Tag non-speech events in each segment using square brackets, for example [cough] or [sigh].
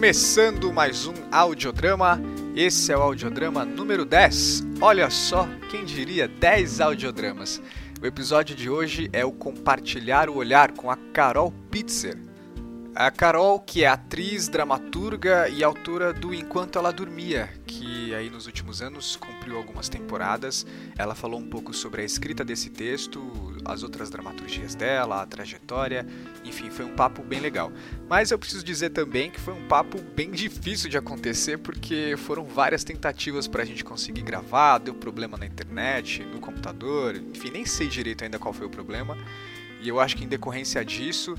Começando mais um audiodrama. Esse é o audiodrama número 10. Olha só, quem diria 10 audiodramas. O episódio de hoje é o Compartilhar o Olhar com a Carol Pitzer. A Carol, que é atriz, dramaturga e autora do Enquanto Ela Dormia, que aí nos últimos anos cumpriu algumas temporadas. Ela falou um pouco sobre a escrita desse texto, as outras dramaturgias dela, a trajetória, enfim, foi um papo bem legal. Mas eu preciso dizer também que foi um papo bem [laughs] difícil de acontecer porque foram várias tentativas para a gente conseguir gravar, deu problema na internet, no computador, enfim, nem sei direito ainda qual foi o problema. E eu acho que em decorrência disso,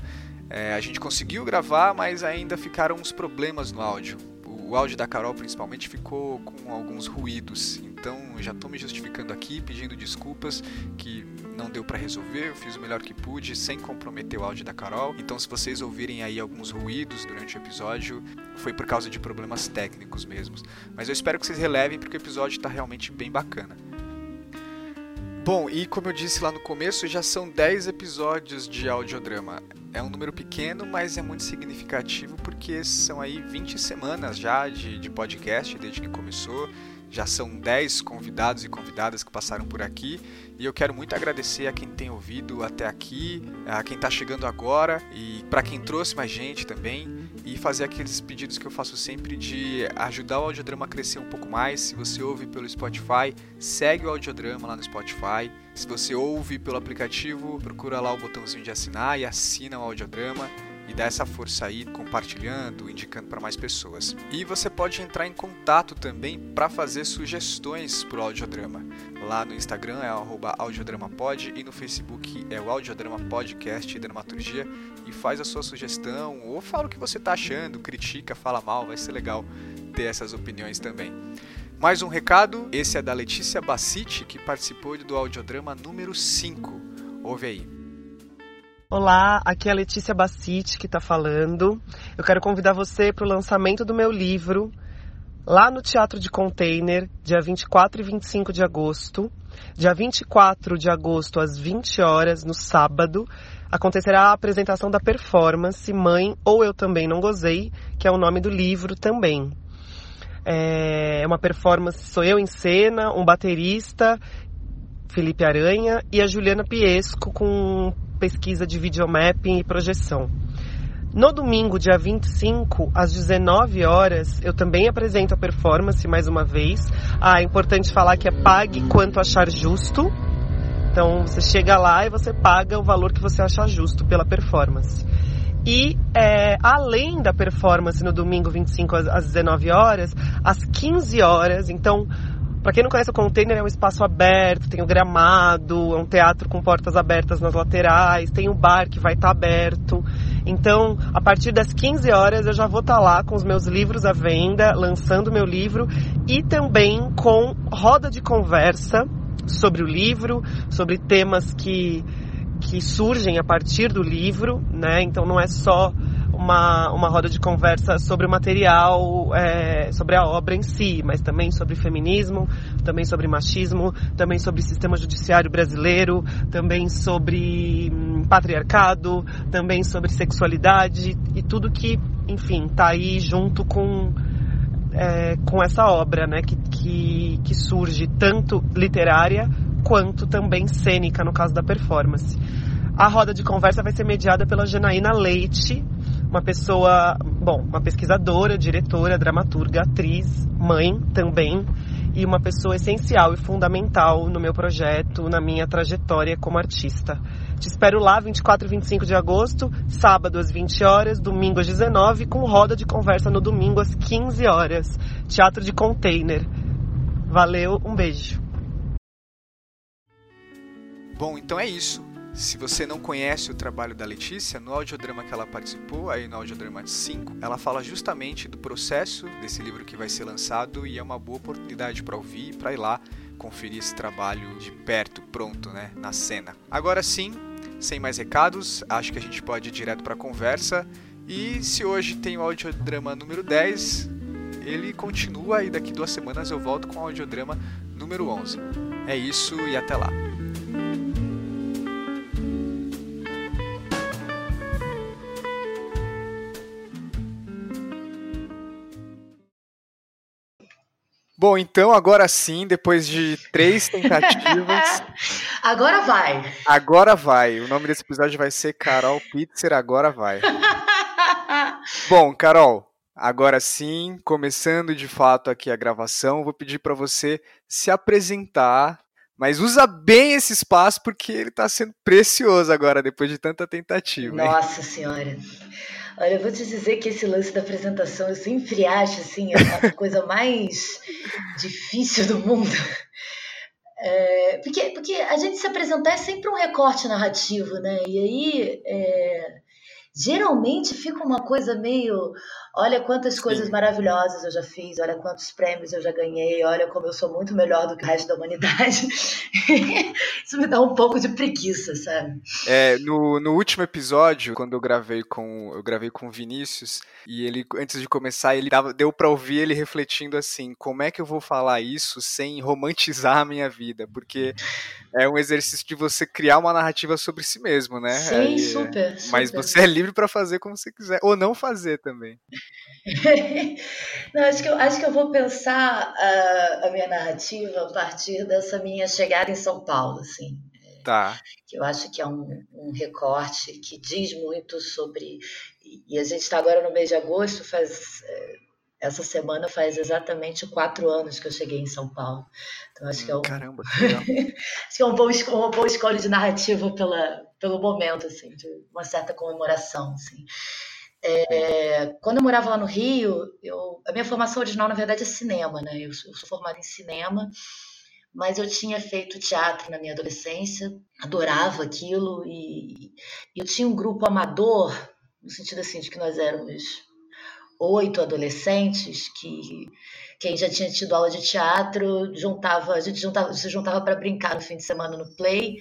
é, a gente conseguiu gravar, mas ainda ficaram uns problemas no áudio. O áudio da Carol, principalmente, ficou com alguns ruídos. Então, já estou me justificando aqui, pedindo desculpas que não deu para resolver. Eu fiz o melhor que pude, sem comprometer o áudio da Carol. Então, se vocês ouvirem aí alguns ruídos durante o episódio, foi por causa de problemas técnicos mesmos. Mas eu espero que vocês relevem, porque o episódio está realmente bem bacana. Bom, e como eu disse lá no começo, já são 10 episódios de audiodrama. É um número pequeno, mas é muito significativo porque são aí 20 semanas já de, de podcast desde que começou. Já são 10 convidados e convidadas que passaram por aqui e eu quero muito agradecer a quem tem ouvido até aqui, a quem está chegando agora e para quem trouxe mais gente também e fazer aqueles pedidos que eu faço sempre de ajudar o audiodrama a crescer um pouco mais. Se você ouve pelo Spotify, segue o audiodrama lá no Spotify. Se você ouve pelo aplicativo, procura lá o botãozinho de assinar e assina o audiodrama e dá essa força aí, compartilhando, indicando para mais pessoas. E você pode entrar em contato também para fazer sugestões para o audiodrama. Lá no Instagram é audiodramapod e no Facebook é o Audiodrama Podcast Dramaturgia e faz a sua sugestão ou fala o que você está achando, critica, fala mal, vai ser legal ter essas opiniões também. Mais um recado, esse é da Letícia Bassiti, que participou do audiodrama número 5. Ouve aí. Olá, aqui é a Letícia Bassiti que está falando. Eu quero convidar você para o lançamento do meu livro lá no Teatro de Container, dia 24 e 25 de agosto. Dia 24 de agosto, às 20 horas, no sábado, acontecerá a apresentação da performance Mãe ou Eu Também Não Gozei, que é o nome do livro também. É uma performance, sou eu em cena, um baterista, Felipe Aranha, e a Juliana Piesco com pesquisa de videomapping e projeção. No domingo, dia 25, às 19 horas, eu também apresento a performance mais uma vez. Ah, é importante falar que é pague quanto achar justo. Então você chega lá e você paga o valor que você achar justo pela performance. E é, além da performance no domingo 25 às 19 horas, às 15 horas, então para quem não conhece o container, é um espaço aberto, tem o gramado, é um teatro com portas abertas nas laterais, tem o bar que vai estar tá aberto. Então, a partir das 15 horas eu já vou estar tá lá com os meus livros à venda, lançando meu livro e também com roda de conversa sobre o livro, sobre temas que que surgem a partir do livro, né? Então não é só uma, uma roda de conversa sobre o material, é, sobre a obra em si, mas também sobre feminismo, também sobre machismo, também sobre sistema judiciário brasileiro, também sobre hum, patriarcado, também sobre sexualidade e tudo que, enfim, tá aí junto com é, com essa obra, né, que, que, que surge tanto literária quanto também cênica no caso da performance. A roda de conversa vai ser mediada pela Janaína Leite, uma pessoa, bom, uma pesquisadora, diretora, dramaturga, atriz, mãe também, e uma pessoa essencial e fundamental no meu projeto, na minha trajetória como artista. Te espero lá 24 e 25 de agosto, sábado às 20 horas, domingo às 19, com roda de conversa no domingo às 15 horas. Teatro de Container. Valeu, um beijo. Bom, então é isso. Se você não conhece o trabalho da Letícia, no audiodrama que ela participou, aí no audiodrama 5, ela fala justamente do processo desse livro que vai ser lançado e é uma boa oportunidade para ouvir e para ir lá conferir esse trabalho de perto, pronto, né, na cena. Agora sim, sem mais recados, acho que a gente pode ir direto para a conversa. E se hoje tem o audiodrama número 10, ele continua e daqui duas semanas eu volto com o audiodrama número 11. É isso e até lá. Bom, então agora sim, depois de três tentativas. [laughs] agora vai! Agora vai. O nome desse episódio vai ser Carol Pitzer, agora vai. [laughs] Bom, Carol, agora sim, começando de fato aqui a gravação, vou pedir para você se apresentar, mas usa bem esse espaço porque ele está sendo precioso agora, depois de tanta tentativa. Nossa hein? Senhora! Olha, eu vou te dizer que esse lance da apresentação, eu sempre acho assim, a [laughs] coisa mais difícil do mundo. É, porque, porque a gente se apresentar é sempre um recorte narrativo, né? E aí é, geralmente fica uma coisa meio Olha quantas coisas Sim. maravilhosas eu já fiz, olha quantos prêmios eu já ganhei, olha como eu sou muito melhor do que o resto da humanidade. [laughs] Isso me dá um pouco de preguiça, sabe? É, no, no último episódio, quando eu gravei com eu gravei com o Vinícius, e ele, antes de começar, ele dava, deu para ouvir ele refletindo assim, como é que eu vou falar isso sem romantizar a minha vida? Porque é um exercício de você criar uma narrativa sobre si mesmo, né? Sim, super, super. Mas você é livre para fazer como você quiser, ou não fazer também. [laughs] Não, acho que eu, acho que eu vou pensar a, a minha narrativa a partir dessa minha chegada em São Paulo, assim. Tá. Que eu acho que é um, um recorte que diz muito sobre. E a gente está agora no mês de agosto, faz é, essa semana faz exatamente quatro anos que eu cheguei em São Paulo. Então acho que é um, Caramba, [laughs] acho que é um bom, uma boa escolha de narrativa pela, pelo momento, assim, de uma certa comemoração, assim. É, quando eu morava lá no Rio, eu, a minha formação original, na verdade, é cinema, né? Eu, eu sou formada em cinema, mas eu tinha feito teatro na minha adolescência, adorava aquilo, e, e eu tinha um grupo amador, no sentido assim, de que nós éramos oito adolescentes que quem já tinha tido aula de teatro juntava a gente juntava se juntava para brincar no fim de semana no play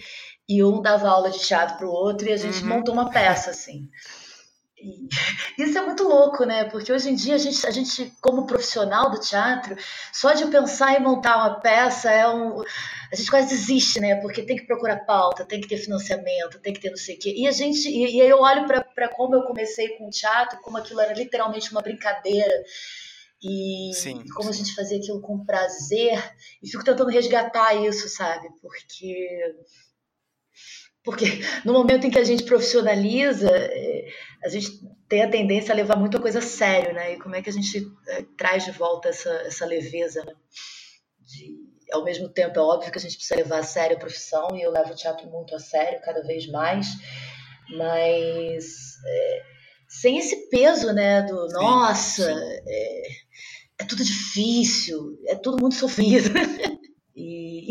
e um dava aula de teatro para o outro e a gente uhum. montou uma peça assim [laughs] isso é muito louco, né? Porque hoje em dia a gente, a gente, como profissional do teatro, só de pensar em montar uma peça é um. A gente quase desiste, né? Porque tem que procurar pauta, tem que ter financiamento, tem que ter não sei o quê. E a gente. E, e aí eu olho para como eu comecei com o teatro, como aquilo era literalmente uma brincadeira. E sim, como sim. a gente fazia aquilo com prazer. E fico tentando resgatar isso, sabe? Porque porque [laughs] no momento em que a gente profissionaliza, é, a gente tem a tendência a levar muita coisa a sério, né? E como é que a gente é, traz de volta essa, essa leveza, né? De, ao mesmo tempo, é óbvio que a gente precisa levar a sério a profissão, e eu levo o teatro muito a sério, cada vez mais, mas é, sem esse peso, né? Do sim, nossa, sim. É, é tudo difícil, é tudo muito sofrido. [laughs]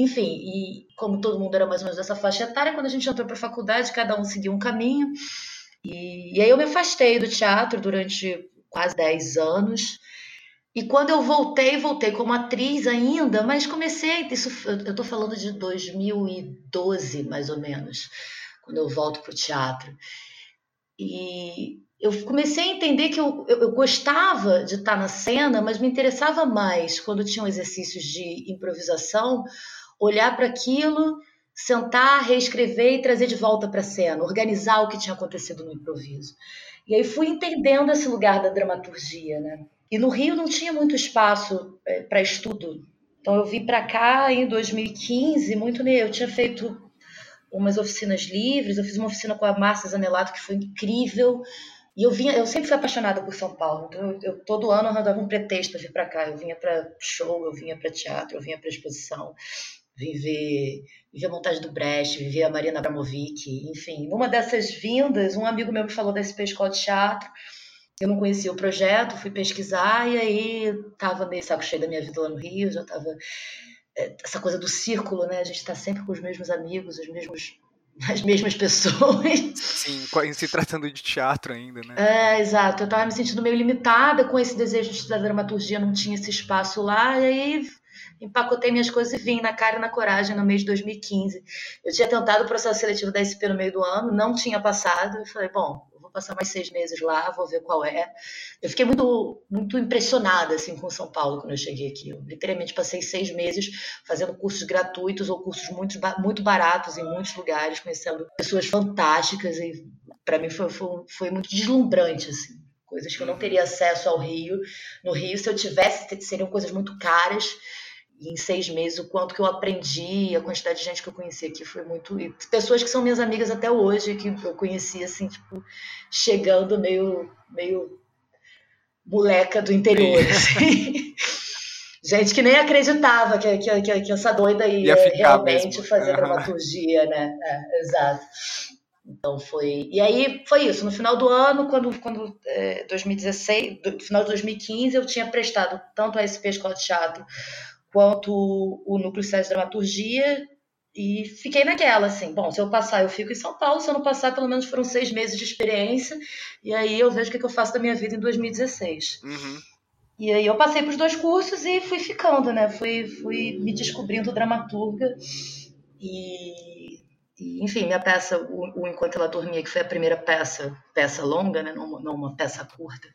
Enfim, e como todo mundo era mais ou menos dessa faixa etária, quando a gente entrou para a faculdade, cada um seguiu um caminho. E, e aí eu me afastei do teatro durante quase 10 anos. E quando eu voltei, voltei como atriz ainda, mas comecei. Isso, eu estou falando de 2012, mais ou menos, quando eu volto para o teatro. E eu comecei a entender que eu, eu, eu, gostava de estar na cena, mas me interessava mais quando tinham exercícios de improvisação, olhar para aquilo, sentar, reescrever e trazer de volta para a cena, organizar o que tinha acontecido no improviso. E aí fui entendendo esse lugar da dramaturgia, né? E no Rio não tinha muito espaço é, para estudo. Então eu vim para cá em 2015, muito eu tinha feito umas oficinas livres, eu fiz uma oficina com a Márcia Zanelato que foi incrível e eu vinha, eu sempre fui apaixonada por São Paulo. Então, eu, eu todo ano arranjava um pretexto para vir para cá. Eu vinha para show, eu vinha para teatro, eu vinha para exposição, viver, viver a montagem do Brecht, viver a Marina Abramovic, enfim. Numa dessas vindas, um amigo meu me falou da SP Escola de Teatro. Eu não conhecia o projeto, fui pesquisar e aí tava meio saco cheio da minha vida lá no Rio, já tava eh, essa coisa do círculo, né? A gente está sempre com os mesmos amigos, os mesmos [laughs] as mesmas pessoas. Sim, se tratando de teatro ainda, né? É, exato. Eu estava me sentindo meio limitada com esse desejo de estudar dramaturgia, não tinha esse espaço lá, e aí empacotei minhas coisas e vim na cara e na coragem no mês de 2015. Eu tinha tentado o processo seletivo da SP no meio do ano, não tinha passado, e falei, bom, vou passar mais seis meses lá, vou ver qual é. Eu fiquei muito, muito impressionada assim com São Paulo quando eu cheguei aqui. Eu literalmente passei seis meses fazendo cursos gratuitos ou cursos muito, muito baratos em muitos lugares, conhecendo pessoas fantásticas e para mim foi, foi, foi muito deslumbrante assim. Coisas que eu não teria acesso ao Rio. No Rio, se eu tivesse, seriam coisas muito caras em seis meses o quanto que eu aprendi, a quantidade de gente que eu conheci aqui foi muito. E pessoas que são minhas amigas até hoje, que eu conheci assim, tipo, chegando meio, meio moleca do interior. Assim. [laughs] gente que nem acreditava que, que, que, que essa doida ia, ia realmente mesmo. fazer dramaturgia, né? É, exato. Então foi. E aí foi isso. No final do ano, quando, quando é, 2016, no final de 2015, eu tinha prestado tanto a SP Escola de Teatro quanto o Núcleo de Dramaturgia e fiquei naquela, assim, bom, se eu passar eu fico em São Paulo, se eu não passar pelo menos foram seis meses de experiência e aí eu vejo o que, eu faço da minha vida em 2016. Uhum. E aí eu passei para os dois cursos e fui ficando, né? Fui, fui me descobrindo dramaturga e e, enfim, minha peça, o, o, Enquanto Ela Dormia, que foi a primeira peça, peça longa, né, não, não uma peça curta,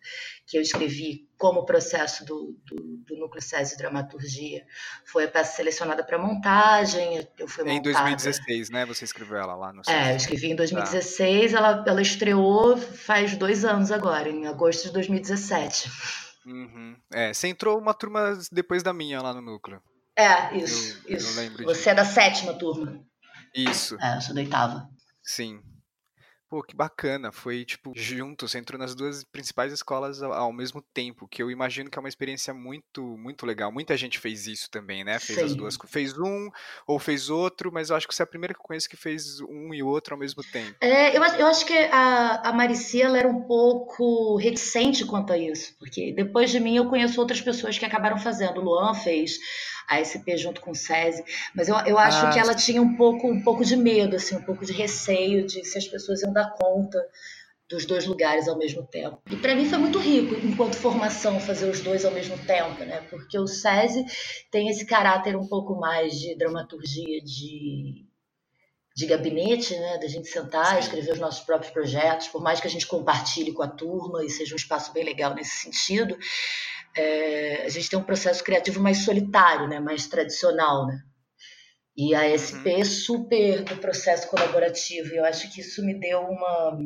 que eu escrevi como processo do, do, do Núcleo SESI Dramaturgia, foi a peça selecionada para montagem. Eu fui em 2016, né? Você escreveu ela lá no É, eu escrevi em 2016, tá. ela, ela estreou faz dois anos agora, em agosto de 2017. Uhum. É, você entrou uma turma depois da minha lá no núcleo. É, isso, eu, isso. Eu você disso. é da sétima turma. Isso. É, eu sou da oitava. Sim. Pô, que bacana. Foi, tipo, junto, você entrou nas duas principais escolas ao mesmo tempo, que eu imagino que é uma experiência muito, muito legal. Muita gente fez isso também, né? Fez Sim. as duas. Fez um ou fez outro, mas eu acho que você é a primeira que eu conheço que fez um e outro ao mesmo tempo. É, eu, eu acho que a, a Maricia ela era um pouco reticente quanto a isso, porque depois de mim eu conheço outras pessoas que acabaram fazendo. O Luan fez a SP junto com o SESI, mas eu, eu acho ah, que ela tinha um pouco, um pouco de medo, assim, um pouco de receio de se as pessoas iam dar conta dos dois lugares ao mesmo tempo. E para mim foi muito rico, enquanto formação, fazer os dois ao mesmo tempo, né? Porque o SESI tem esse caráter um pouco mais de dramaturgia de, de gabinete, né? Da gente sentar, escrever os nossos próprios projetos, por mais que a gente compartilhe com a turma e seja um espaço bem legal nesse sentido é, a gente tem um processo criativo mais solitário, né, mais tradicional, né? E a SP uhum. super do processo colaborativo. E eu acho que isso me deu uma,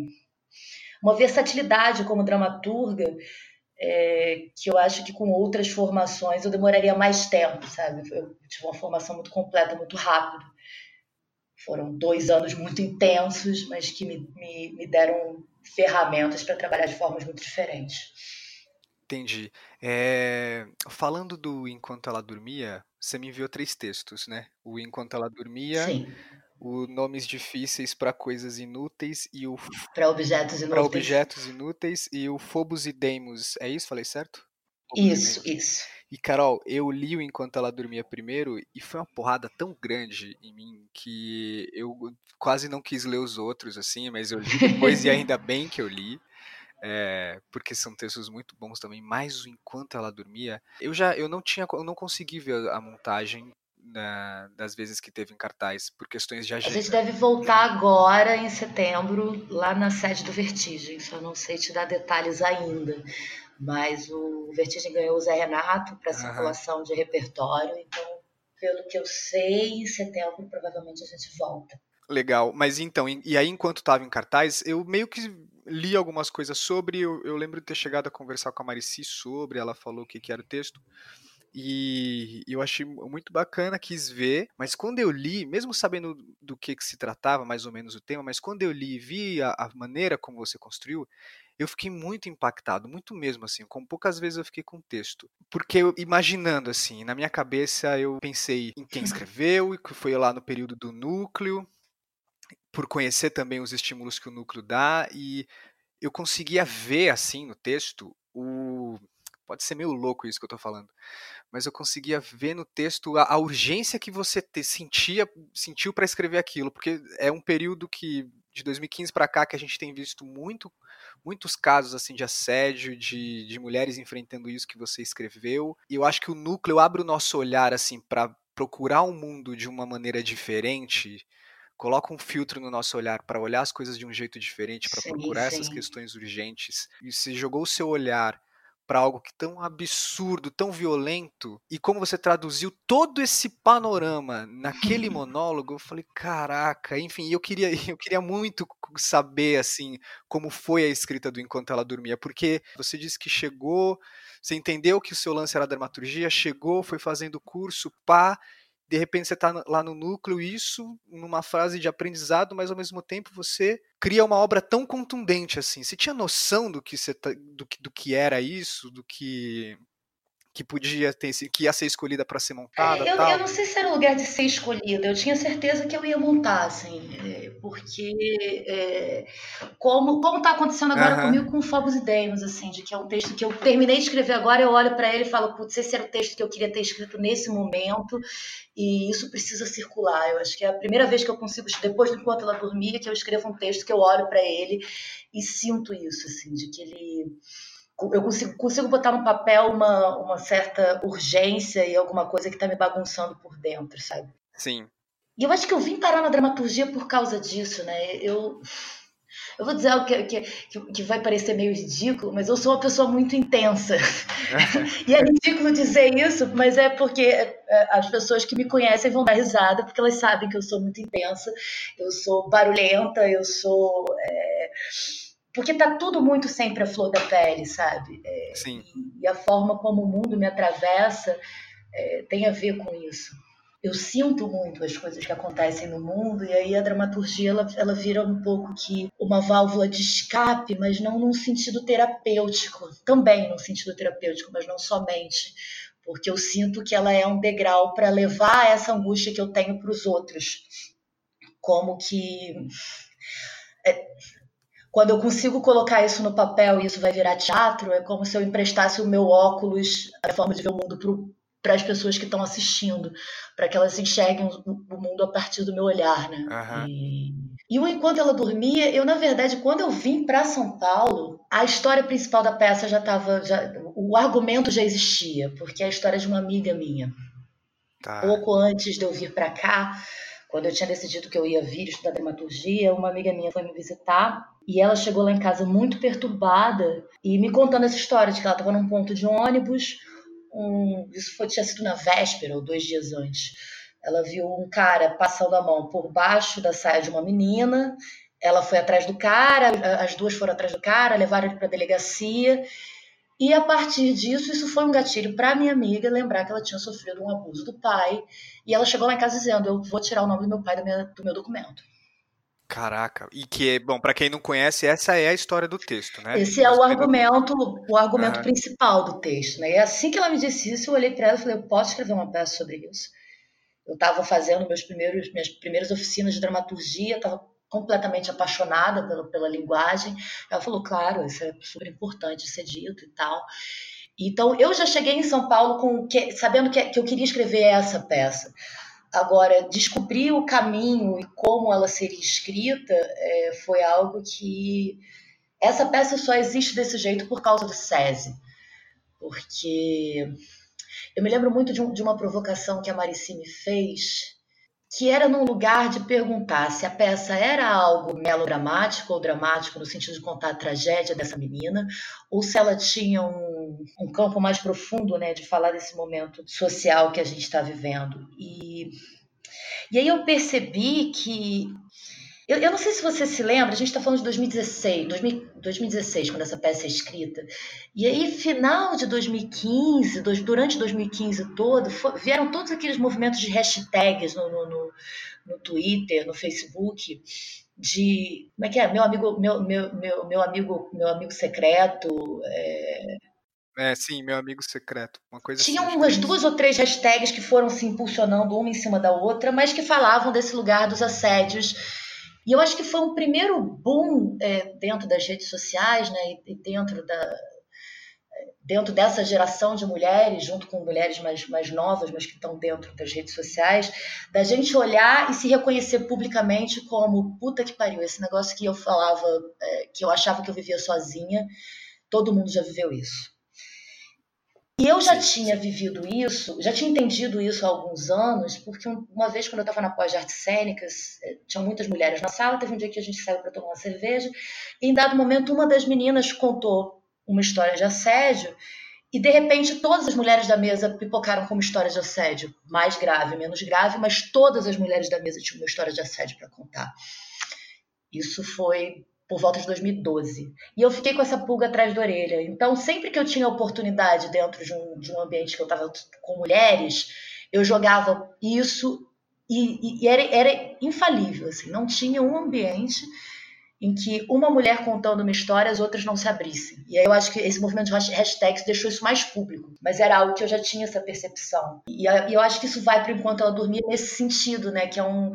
uma versatilidade como dramaturga é, que eu acho que com outras formações eu demoraria mais tempo, sabe? Eu tive uma formação muito completa, muito rápido. Foram dois anos muito intensos, mas que me, me, me deram ferramentas para trabalhar de formas muito diferentes. Entendi. É, falando do Enquanto Ela Dormia, você me enviou três textos, né? O Enquanto Ela Dormia, Sim. o Nomes Difíceis para Coisas Inúteis e o para objetos inúteis. objetos inúteis e o Phobos e Deimos. É isso? Falei certo? Isso, isso. E Carol, eu li o Enquanto Ela Dormia primeiro e foi uma porrada tão grande em mim que eu quase não quis ler os outros, assim, mas eu li depois e [laughs] ainda bem que eu li é, porque são textos muito bons também. Mas enquanto ela dormia, eu já eu não tinha, eu não consegui ver a montagem na, das vezes que teve em cartaz por questões de agenda. A gente deve voltar agora em setembro lá na sede do Vertigem. Só não sei te dar detalhes ainda. Mas o Vertigem ganhou o Zé Renato para circulação de repertório, então pelo que eu sei, em setembro provavelmente a gente volta. Legal, mas então, e aí enquanto estava em cartaz, eu meio que li algumas coisas sobre, eu, eu, lembro de ter chegado a conversar com a Marici sobre, ela falou o que, que era o texto, e eu achei muito bacana, quis ver, mas quando eu li, mesmo sabendo do que, que se tratava, mais ou menos o tema, mas quando eu li e vi a, a maneira como você construiu, eu fiquei muito impactado, muito mesmo, assim, como poucas vezes eu fiquei com o texto. Porque eu, imaginando, assim, na minha cabeça eu pensei em quem [laughs] escreveu, que foi lá no período do núcleo, por conhecer também os estímulos que o núcleo dá e eu conseguia ver assim no texto o pode ser meio louco isso que eu estou falando, mas eu conseguia ver no texto a, a urgência que você te, sentia sentiu para escrever aquilo, porque é um período que de 2015 para cá que a gente tem visto muito muitos casos assim de assédio de, de mulheres enfrentando isso que você escreveu e eu acho que o núcleo abre o nosso olhar assim para procurar o um mundo de uma maneira diferente coloca um filtro no nosso olhar para olhar as coisas de um jeito diferente, para procurar sim. essas questões urgentes. E você jogou o seu olhar para algo que tão absurdo, tão violento, e como você traduziu todo esse panorama naquele [laughs] monólogo, eu falei, caraca, enfim, eu queria, [laughs] eu queria muito saber assim como foi a escrita do Enquanto Ela Dormia, porque você disse que chegou, você entendeu que o seu lance era dramaturgia, chegou, foi fazendo curso, pá, de repente você está lá no núcleo, isso numa fase de aprendizado, mas ao mesmo tempo você cria uma obra tão contundente assim. Você tinha noção do que, você, tá, do, que, do que era isso, do que que podia ter que ia ser escolhida para ser montada? É, eu, eu não sei se era o lugar de ser escolhida. Eu tinha certeza que eu ia montar, assim, é, porque é, como como está acontecendo agora uhum. comigo com Fogos e Demos, assim, de que é um texto que eu terminei de escrever agora, eu olho para ele e falo, putz, esse era o texto que eu queria ter escrito nesse momento e isso precisa circular. Eu acho que é a primeira vez que eu consigo, depois do enquanto ela dormia, que eu escrevo um texto que eu olho para ele e sinto isso, assim, de que ele eu consigo, consigo botar no papel uma, uma certa urgência e alguma coisa que está me bagunçando por dentro, sabe? Sim. E eu acho que eu vim parar na dramaturgia por causa disso, né? Eu, eu vou dizer algo que, que, que vai parecer meio ridículo, mas eu sou uma pessoa muito intensa. [laughs] e é ridículo dizer isso, mas é porque é, as pessoas que me conhecem vão dar risada, porque elas sabem que eu sou muito intensa, eu sou barulhenta, eu sou. É porque tá tudo muito sempre a flor da pele, sabe? É, Sim. E, e, a forma como o mundo me atravessa é, tem a ver com isso. Eu sinto muito as coisas que acontecem no mundo e aí a dramaturgia ela, ela vira um pouco que uma válvula de escape, mas não num sentido terapêutico, também num sentido terapêutico, mas não somente, porque eu sinto que ela é um degrau para levar essa angústia que eu tenho para os outros, como que é, quando eu consigo colocar isso no papel e isso vai virar teatro, é como se eu emprestasse o meu óculos, a forma de ver o mundo para as pessoas que estão assistindo, para que elas enxerguem o, mundo a partir do meu olhar, né? Uhum. E, e enquanto ela dormia, eu na verdade, quando eu vim para São Paulo, a história principal da peça já estava, já, o argumento já existia, porque é a história de uma amiga minha. Tá. Pouco antes de eu vir para cá, quando eu tinha decidido que eu ia vir estudar dramaturgia, uma amiga minha foi me visitar e ela chegou lá em casa muito perturbada e me contando essa história de que ela estava num ponto de ônibus, um, isso foi, tinha sido na véspera ou dois dias antes. Ela viu um cara passando a mão por baixo da saia de uma menina. Ela foi atrás do cara, as duas foram atrás do cara, levaram ele para a delegacia e a partir disso, isso foi um gatilho para minha amiga lembrar que ela tinha sofrido um abuso do pai. E ela chegou lá em casa dizendo: Eu vou tirar o nome do meu pai do meu, do meu documento. Caraca, e que, é, bom, para quem não conhece, essa é a história do texto, né? Esse é o argumento, o argumento uhum. principal do texto, né? E assim que ela me disse isso, eu olhei para ela e falei: Eu posso escrever uma peça sobre isso? Eu estava fazendo meus primeiros, minhas primeiras oficinas de dramaturgia, estava completamente apaixonada pela, pela linguagem. Ela falou, claro, isso é super importante ser dito e tal. Então, eu já cheguei em São Paulo com que, sabendo que, que eu queria escrever essa peça. Agora, descobrir o caminho e como ela seria escrita é, foi algo que. Essa peça só existe desse jeito por causa do SESI. Porque eu me lembro muito de, um, de uma provocação que a Marici me fez que era num lugar de perguntar se a peça era algo melodramático ou dramático, no sentido de contar a tragédia dessa menina, ou se ela tinha um, um campo mais profundo né, de falar desse momento social que a gente está vivendo. E, e aí eu percebi que eu, eu, não sei se você se lembra, a gente está falando de 2016, 2000, 2016, quando essa peça é escrita. E aí, final de 2015, dois, durante 2015 todo, for, vieram todos aqueles movimentos de hashtags no, no, no, no, Twitter, no Facebook, de. Como é que é? Meu amigo, meu, meu, meu, meu amigo, meu amigo secreto. É, é, sim, meu amigo secreto. Uma coisa Tinha assim, umas duas ou três hashtags que foram se impulsionando uma em cima da outra, mas que falavam desse lugar dos assédios e eu acho que foi um primeiro boom é, dentro das redes sociais, né, e dentro da dentro dessa geração de mulheres, junto com mulheres mais, mais novas, mas que estão dentro das redes sociais, da gente olhar e se reconhecer publicamente como puta que pariu, esse negócio que eu falava, é, que eu achava que eu vivia sozinha, todo mundo já viveu isso. E eu já tinha vivido isso, já tinha entendido isso há alguns anos, porque uma vez quando eu estava na pós de artes cênicas, eh, tinham muitas mulheres na sala, teve um dia que a gente saiu para tomar uma cerveja, e em dado momento uma das meninas contou uma história de assédio, e de repente todas as mulheres da mesa pipocaram com uma história de assédio, mais grave, menos grave, mas todas as mulheres da mesa tinham uma história de assédio para contar. Isso foi por volta de 2012. E eu fiquei com essa pulga atrás da orelha. Então, sempre que eu tinha oportunidade dentro de um, de um ambiente que eu estava com mulheres, eu jogava isso e, e era, era infalível. Assim, não tinha um ambiente em que uma mulher contando uma história, as outras não se abrissem. E aí eu acho que esse movimento de hashtags deixou isso mais público. Mas era algo que eu já tinha essa percepção. E eu acho que isso vai para enquanto ela dormia nesse sentido, né? Que é um.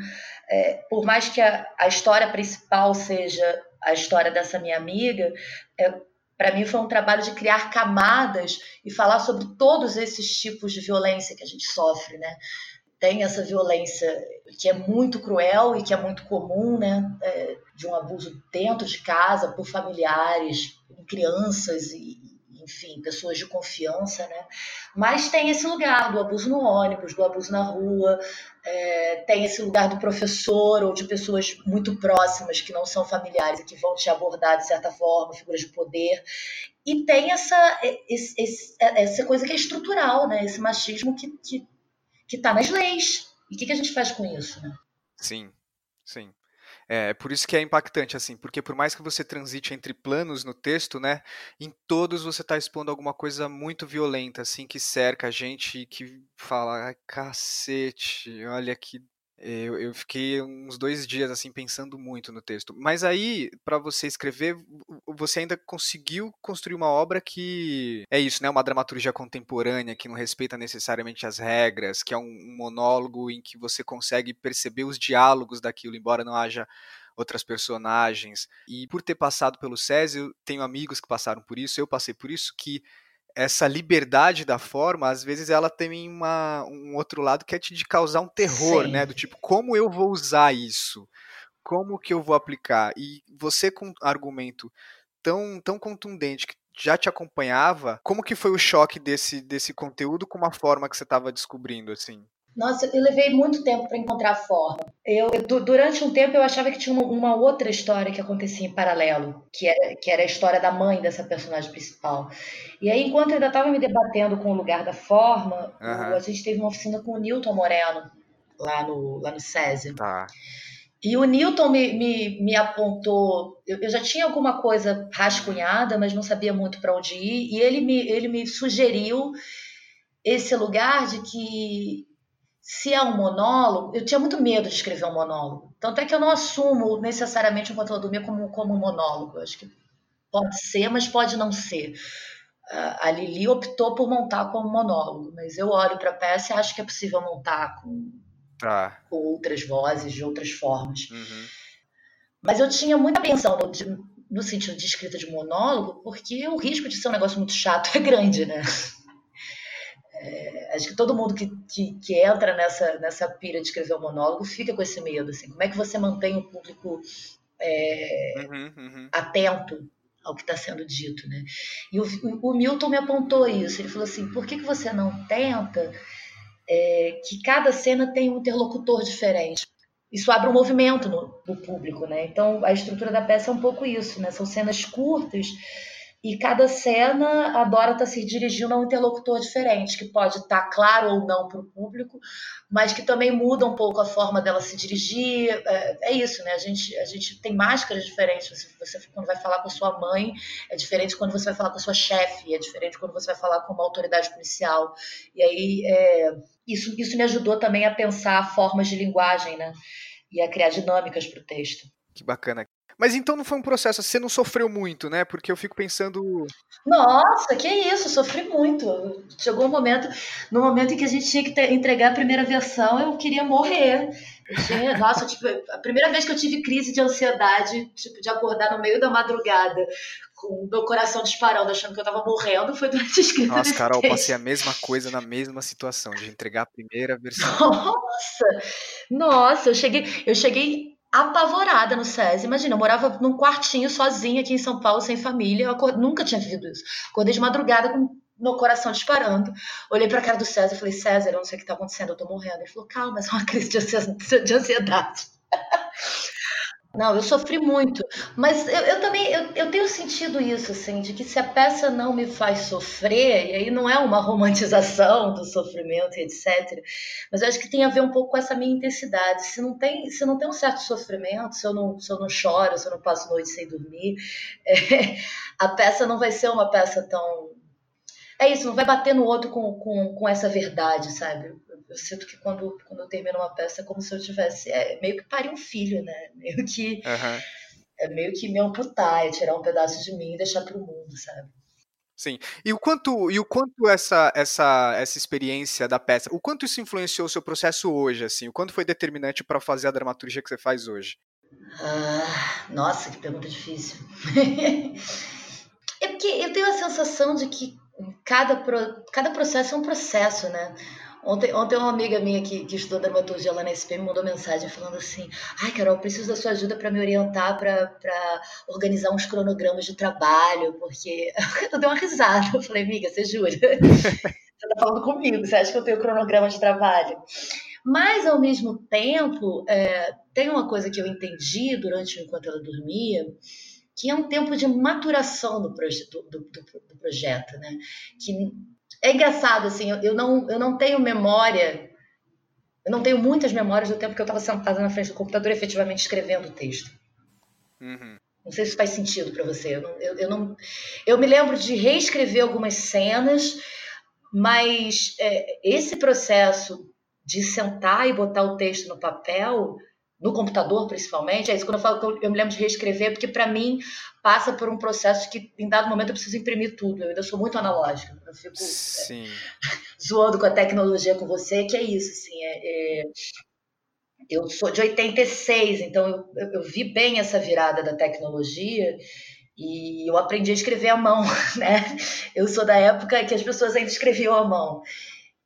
É, por mais que a, a história principal seja a história dessa minha amiga, é, para mim foi um trabalho de criar camadas e falar sobre todos esses tipos de violência que a gente sofre, né? Tem essa violência que é muito cruel e que é muito comum, né? É, de um abuso dentro de casa por familiares, crianças e, enfim, pessoas de confiança, né? Mas tem esse lugar do abuso no ônibus, do abuso na rua, é, tem esse lugar do professor ou de pessoas muito próximas que não são familiares e que vão te abordar de certa forma, figuras de poder. E tem essa, esse, esse, essa coisa que é estrutural, né? Esse machismo que que que está nas leis. E o que, que a gente faz com isso, né? Sim, sim. É, por isso que é impactante, assim, porque por mais que você transite entre planos no texto, né, em todos você está expondo alguma coisa muito violenta, assim, que cerca a gente e que fala, cacete, olha que eu, eu, fiquei uns dois dias assim pensando muito no texto. Mas aí, para você escrever, você ainda conseguiu construir uma obra que é isso, né? Uma dramaturgia contemporânea que não respeita necessariamente as regras, que é um, monólogo em que você consegue perceber os diálogos daquilo, embora não haja outras personagens. E por ter passado pelo SESI, eu tenho amigos que passaram por isso, eu passei por isso, que essa liberdade da forma, às vezes ela tem uma, um outro lado que é de causar um terror, Sim. né? Do tipo, como eu vou usar isso? Como que eu vou aplicar? E você com um argumento tão, tão contundente que já te acompanhava, como que foi o choque desse, desse conteúdo com uma forma que você estava descobrindo, assim? Nossa, eu levei muito tempo para encontrar a forma. Eu, durante um tempo eu achava que tinha uma, uma, outra história que acontecia em paralelo, que era, que era a história da mãe dessa personagem principal. E aí, enquanto eu ainda estava me debatendo com o lugar da forma, uhum. a gente teve uma oficina com o Newton Moreno, lá no, lá no SESI. Tá. E o Newton me, me, me apontou. Eu, eu, já tinha alguma coisa rascunhada, mas não sabia muito para onde ir. E ele me, ele me sugeriu esse lugar de que se é um monólogo, eu tinha muito medo de escrever um monólogo. Tanto é que eu não assumo necessariamente o Enquanto Dormia como, como um monólogo. Eu acho que pode ser, mas pode não ser. A Lili optou por montar como monólogo, mas eu olho para a peça e acho que é possível montar com, tá. com outras vozes, de outras formas. Uhum. Mas eu tinha muita apreensão no, no sentido de escrita de monólogo, porque o risco de ser um negócio muito chato [laughs] é grande, né? Acho que todo mundo que, que, que, entra nessa, nessa pira de escrever um monólogo fica com esse medo. Assim, como é que você mantém o público é, uhum, uhum. atento ao que está sendo dito? Né? E o, o, Milton me apontou isso. Ele falou assim: por que, que você não tenta é, que cada cena tenha um interlocutor diferente? Isso abre um movimento no, no público. Né? Então, a estrutura da peça é um pouco isso. Né? São cenas curtas e cada cena a Dora está se dirigindo a um interlocutor diferente, que pode estar tá claro ou não para o público, mas que também muda um pouco a forma dela se dirigir. É, é, isso, né? A gente, a gente tem máscaras diferentes. Você, você, quando vai falar com a sua mãe, é diferente quando você vai falar com a sua chefe, é diferente quando você vai falar com uma autoridade policial. E aí, é, isso, isso me ajudou também a pensar formas de linguagem, né? E a criar dinâmicas para o texto. Que bacana. Mas então não foi um processo, você não sofreu muito, né? Porque eu fico pensando. Nossa, que isso, sofri muito. Chegou um momento, no momento em que a gente tinha que ter, entregar a primeira versão, eu queria morrer. Eu tinha, nossa, tipo, a primeira vez que eu tive crise de ansiedade, tipo, de acordar no meio da madrugada, com o meu coração disparando, achando que eu tava morrendo, foi durante a escrita Nossa, Carol, eu passei a mesma coisa na mesma situação, de entregar a primeira versão. Nossa! Nossa, eu cheguei, eu cheguei apavorada no SESI. Imagina, eu morava num quartinho sozinha aqui em São Paulo, sem família. Eu nunca tinha vivido isso. Acordei de madrugada com meu coração disparando. Olhei pra cara do César e falei: César, eu não sei o que tá acontecendo, eu tô morrendo. Ele falou: calma, é só uma crise de ansiedade. [laughs] Não, eu sofri muito, mas eu, eu também eu, eu, tenho sentido isso, assim, de que se a peça não me faz sofrer, e aí não é uma [laughs] romantização do sofrimento, etc. Mas eu acho que tem a ver um pouco com essa minha intensidade. Se não tem, se não tem um certo sofrimento, se eu não, se eu não choro, se eu não passo noite sem dormir, [laughs] é, a peça não vai ser uma peça tão é isso, não vai bater no outro com, com, com essa verdade, sabe? Eu, sinto que quando, quando eu termino uma peça é como se eu tivesse. É meio que parir um filho, né? [laughs] Meio que. Uhum. É meio que me amputar, é tirar um pedaço de mim e deixar pro mundo, sabe? Sim. E o quanto, e o quanto essa, essa, essa experiência da peça, o quanto isso influenciou o seu processo hoje, assim? O quanto foi determinante para fazer a dramaturgia que você faz hoje? Ah, nossa, que pergunta difícil. [laughs] é porque eu tenho a sensação de que cada, pro, cada processo é um processo, né? Ontem, ontem uma amiga minha que, que estudou dramaturgia lá na SP me mandou mensagem falando assim: Ai, Carol, preciso da sua ajuda para me orientar para organizar uns cronogramas de trabalho, porque [laughs] eu dei uma risada. Eu falei, amiga, você jura? [laughs] Você tá falando comigo, você acha que eu tenho cronograma de trabalho? Mas, ao mesmo tempo, é, tem uma coisa que eu entendi durante enquanto ela dormia, que é um tempo de maturação do, proje do, do, do projeto, né? Que é engraçado, assim, eu, não, eu não tenho memória, eu não tenho muitas memórias do tempo que eu estava sentada na frente do computador efetivamente escrevendo o texto. Uhum. Não sei se faz sentido para você. Eu, não, eu, eu, não, eu me lembro de reescrever algumas cenas, mas é, esse processo de sentar e botar o texto no papel no computador principalmente, é isso quando eu falo que eu, eu me lembro de reescrever, porque para mim passa por um processo que em dado momento eu preciso imprimir tudo, eu ainda sou muito analógica, eu fico é, [laughs] zoando com a tecnologia com você, que é isso, assim, é, é eu sou de 86, então eu, eu, eu vi bem essa virada da tecnologia e eu aprendi a escrever à mão, [laughs] né? Eu sou da época que as pessoas ainda escreviam à mão.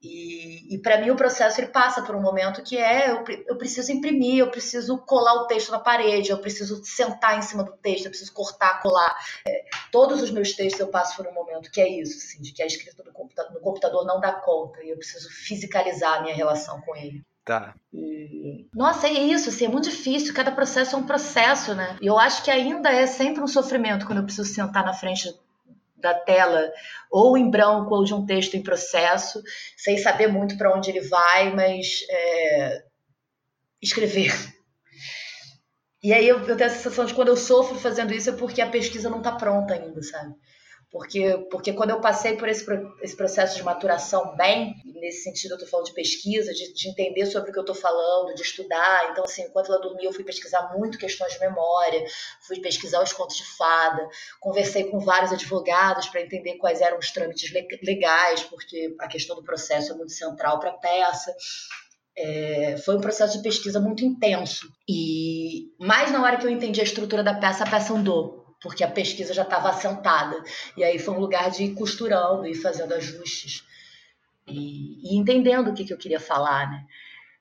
E, e para mim o processo ele passa por um momento que é eu, eu, preciso imprimir, eu preciso colar o texto na parede, eu preciso sentar em cima do texto, eu preciso cortar, colar. É, todos os meus textos eu passo por um momento que é isso, assim, de que a escrita no computador, no computador não dá conta e eu preciso fisicalizar a minha relação com ele. Tá. E... Nossa, é isso, assim, é muito difícil, cada processo é um processo, né? E eu acho que ainda é sempre um sofrimento quando eu preciso sentar na frente da tela, ou em branco, ou de um texto em processo, sem saber muito para onde ele vai, mas é, escrever. E aí eu, eu, tenho a sensação de quando eu sofro fazendo isso é porque a pesquisa não está pronta ainda, sabe? Porque, porque quando eu passei por esse, esse processo de maturação bem, nesse sentido eu estou falando de pesquisa, de, de, entender sobre o que eu estou falando, de estudar. Então, assim, enquanto ela dormia, eu fui pesquisar muito questões de memória, fui pesquisar os contos de fada, conversei com vários advogados para entender quais eram os trâmites legais, porque a questão do processo é muito central para a peça. É, foi um processo de pesquisa muito intenso. E mais na hora que eu entendi a estrutura da peça, a peça andou porque a pesquisa já estava assentada. E aí foi um lugar de ir costurando e fazendo ajustes e, e entendendo o que, que, eu queria falar, né?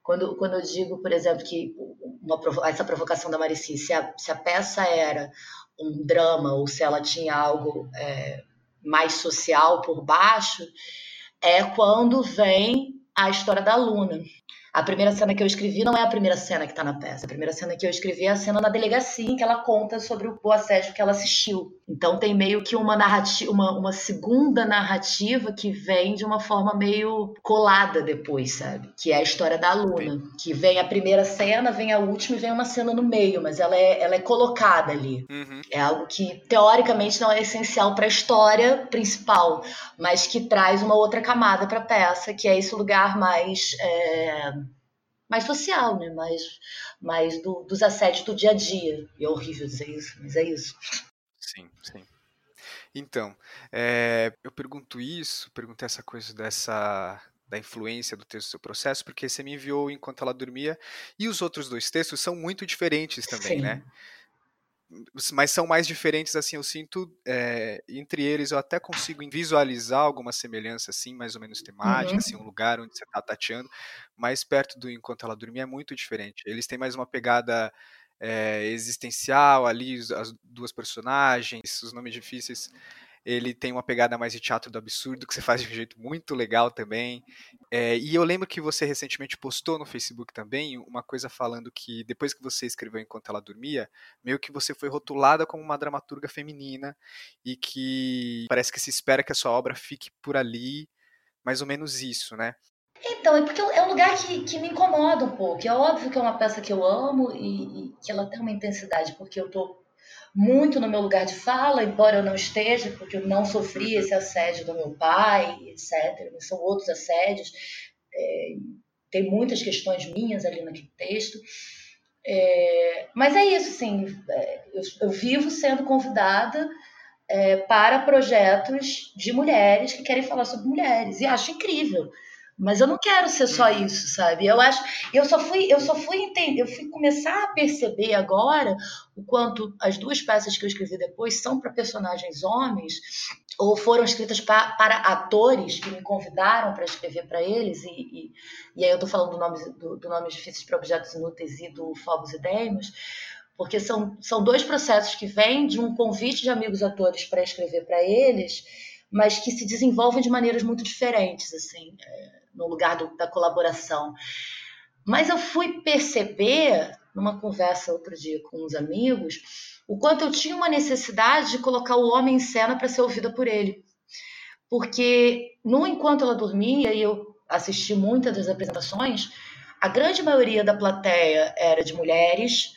Quando, quando eu digo, por exemplo, que uma, essa provocação da Marici, se a, se a peça era um drama ou se ela tinha algo é, mais social por baixo, é quando vem a história da Luna. A primeira cena que eu escrevi não é a primeira cena que está na peça. A primeira cena que eu escrevi é a cena na delegacia em que ela conta sobre o assédio que ela assistiu. Então tem meio que uma narrativa, uma, uma segunda narrativa que vem de uma forma meio colada depois, sabe? Que é a história da aluna. Que vem a primeira cena, vem a última e vem uma cena no meio, mas ela é, ela é colocada ali. Uhum. É algo que teoricamente não é essencial para a história principal, mas que traz uma outra camada para a peça, que é esse lugar mais. É mais social, né? mais, mais do, dos assédios do dia a dia. E é horrível dizer isso, mas é isso. Sim, sim. Então, é, eu pergunto isso, perguntei essa coisa dessa da influência do texto do seu processo, porque você me enviou enquanto ela dormia, e os outros dois textos são muito diferentes também? Sim. né? Mas são mais diferentes, assim, eu sinto, é, entre eles eu até consigo visualizar alguma semelhança, assim, mais ou menos temática, uhum. assim, um lugar onde você está tateando, mas perto do Enquanto Ela Dormia é muito diferente. Eles têm mais uma pegada é, existencial ali, as duas personagens, os nomes difíceis, ele tem uma pegada mais de teatro do absurdo, que você faz de um jeito muito legal também. É, e eu lembro que você recentemente postou no Facebook também uma coisa falando que depois que você escreveu Enquanto Ela Dormia, meio que você foi rotulada como uma dramaturga feminina e que parece que se espera que a sua obra fique por ali, mais ou menos isso, né? Então, é porque é um lugar que, que me incomoda um pouco. É óbvio que é uma peça que eu amo e, e que ela tem uma intensidade, porque eu tô muito no meu lugar de fala, embora eu não esteja, porque eu não sofri esse assédio do meu pai, etc. São outros assédios. É, tem muitas questões minhas ali naquele texto. É, mas é isso, assim, é, eu, eu, vivo sendo convidada é, para projetos de mulheres que querem falar sobre mulheres, e acho incrível. Mas eu não quero ser só uhum. isso, sabe? Eu acho, eu só fui, eu só fui entender, eu fui começar a perceber agora o quanto as duas peças que eu escrevi depois são para personagens homens ou foram escritas pra, para atores que me convidaram para escrever para eles e, e, e, aí eu estou falando do nome do, do nome difíceis para objetos inúteis e do Phobos e Deimos, porque são, são dois processos que vêm de um convite de amigos atores para escrever para eles, mas que se desenvolvem de maneiras muito diferentes, assim. É, no lugar do, da colaboração. Mas eu fui perceber, numa conversa outro dia com uns amigos, o quanto eu tinha uma necessidade de colocar o homem em cena para ser ouvida por ele. Porque, no enquanto ela dormia, e eu assisti muitas das apresentações, a grande maioria da plateia era de mulheres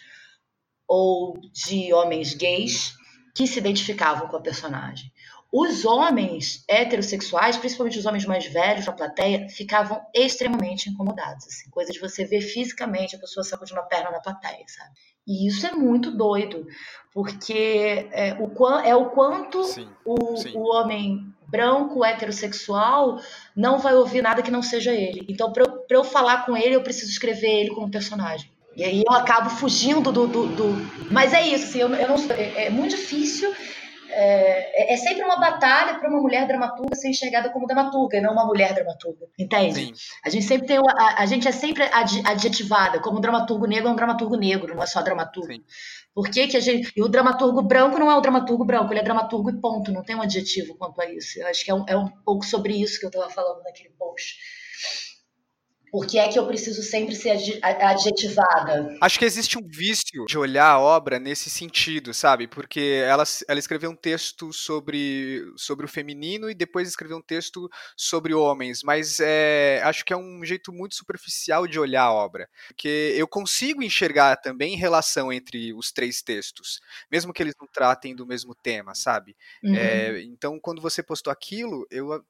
ou de homens gays que se identificavam com a personagem. Os homens heterossexuais, principalmente os homens mais velhos na plateia, ficavam extremamente incomodados. Assim, coisa de você ver fisicamente a pessoa sacudindo uma perna na plateia, sabe? E isso é muito doido, porque é o, é o quanto sim, o, sim. o homem branco, heterossexual, não vai ouvir nada que não seja ele. Então, para eu, eu falar com ele, eu preciso escrever ele como personagem. E aí eu acabo fugindo do. do, do... Mas é isso, assim, eu, eu não, é, é muito difícil é, é, sempre uma batalha para uma mulher dramaturga ser enxergada como dramaturga e não uma mulher dramaturga. Entende? Sim. A gente sempre tem a, a, gente é sempre adjetivada como um dramaturgo negro é um dramaturgo negro, não é só dramaturgo. Sim. Por que, que a gente. E o dramaturgo branco não é o dramaturgo branco, ele é dramaturgo e ponto, não tem um adjetivo quanto a isso. Eu acho que é um, é um pouco sobre isso que eu estava falando naquele post. Por que é que eu preciso sempre ser adjetivada? Acho que existe um vício de olhar a obra nesse sentido, sabe? Porque ela, ela escreveu um texto sobre, sobre o feminino e depois escreveu um texto sobre homens, mas é, acho que é um jeito muito superficial de olhar a obra. Porque eu consigo enxergar também relação entre os três textos, mesmo que eles não tratem do mesmo tema, sabe? Uhum. É, então, quando você postou aquilo, eu